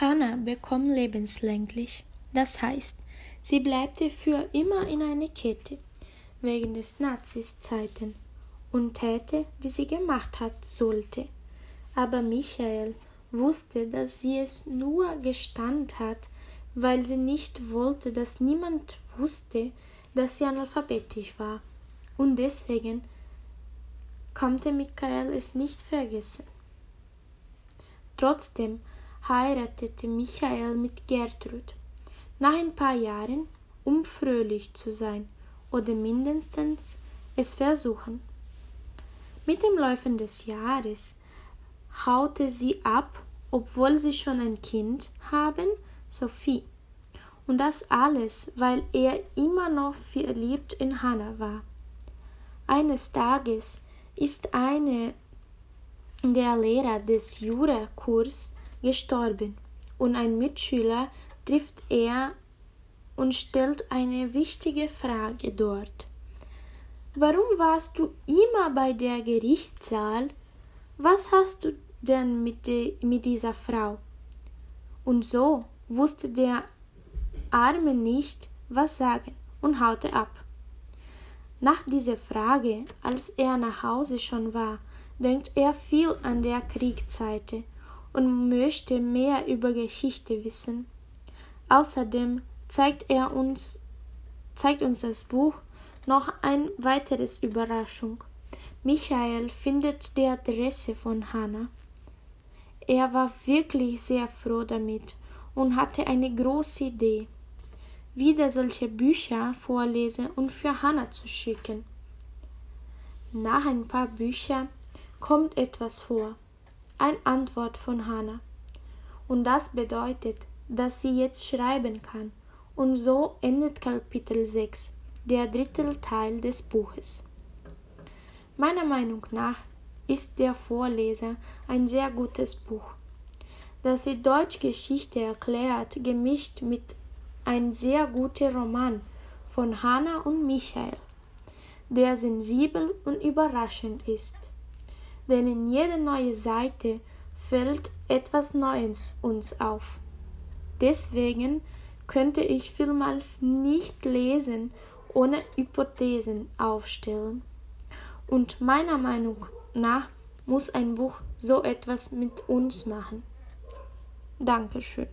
Hannah bekam lebenslänglich. Das heißt, sie bleibte für immer in einer Kette wegen des Nazis-Zeiten und täte, die sie gemacht hat, sollte. Aber Michael wusste, dass sie es nur gestand hat, weil sie nicht wollte, dass niemand wusste, dass sie analphabetisch war. Und deswegen konnte Michael es nicht vergessen. Trotzdem heiratete Michael mit Gertrud. Nach ein paar Jahren, um fröhlich zu sein oder mindestens es versuchen. Mit dem Laufen des Jahres haute sie ab, obwohl sie schon ein Kind haben, Sophie. Und das alles, weil er immer noch verliebt in Hannah war. Eines Tages ist eine der Lehrer des Jurakurs gestorben und ein Mitschüler trifft er und stellt eine wichtige Frage dort. Warum warst du immer bei der Gerichtssaal? Was hast du denn mit, de, mit dieser Frau? Und so wusste der Arme nicht, was sagen und haute ab. Nach dieser Frage, als er nach Hause schon war, denkt er viel an der Kriegszeit und möchte mehr über Geschichte wissen. Außerdem zeigt er uns, zeigt uns das Buch noch ein weiteres Überraschung. Michael findet die Adresse von Hannah. Er war wirklich sehr froh damit und hatte eine große Idee wieder solche Bücher vorlesen und für Hannah zu schicken. Nach ein paar Büchern kommt etwas vor, eine Antwort von Hannah. Und das bedeutet, dass sie jetzt schreiben kann. Und so endet Kapitel 6, der dritte Teil des Buches. Meiner Meinung nach ist der Vorleser ein sehr gutes Buch, das die Deutschgeschichte erklärt, gemischt mit ein sehr guter Roman von Hannah und Michael, der sensibel und überraschend ist. Denn in jeder neuen Seite fällt etwas Neues uns auf. Deswegen könnte ich vielmals nicht lesen, ohne Hypothesen aufstellen. Und meiner Meinung nach muss ein Buch so etwas mit uns machen. Dankeschön.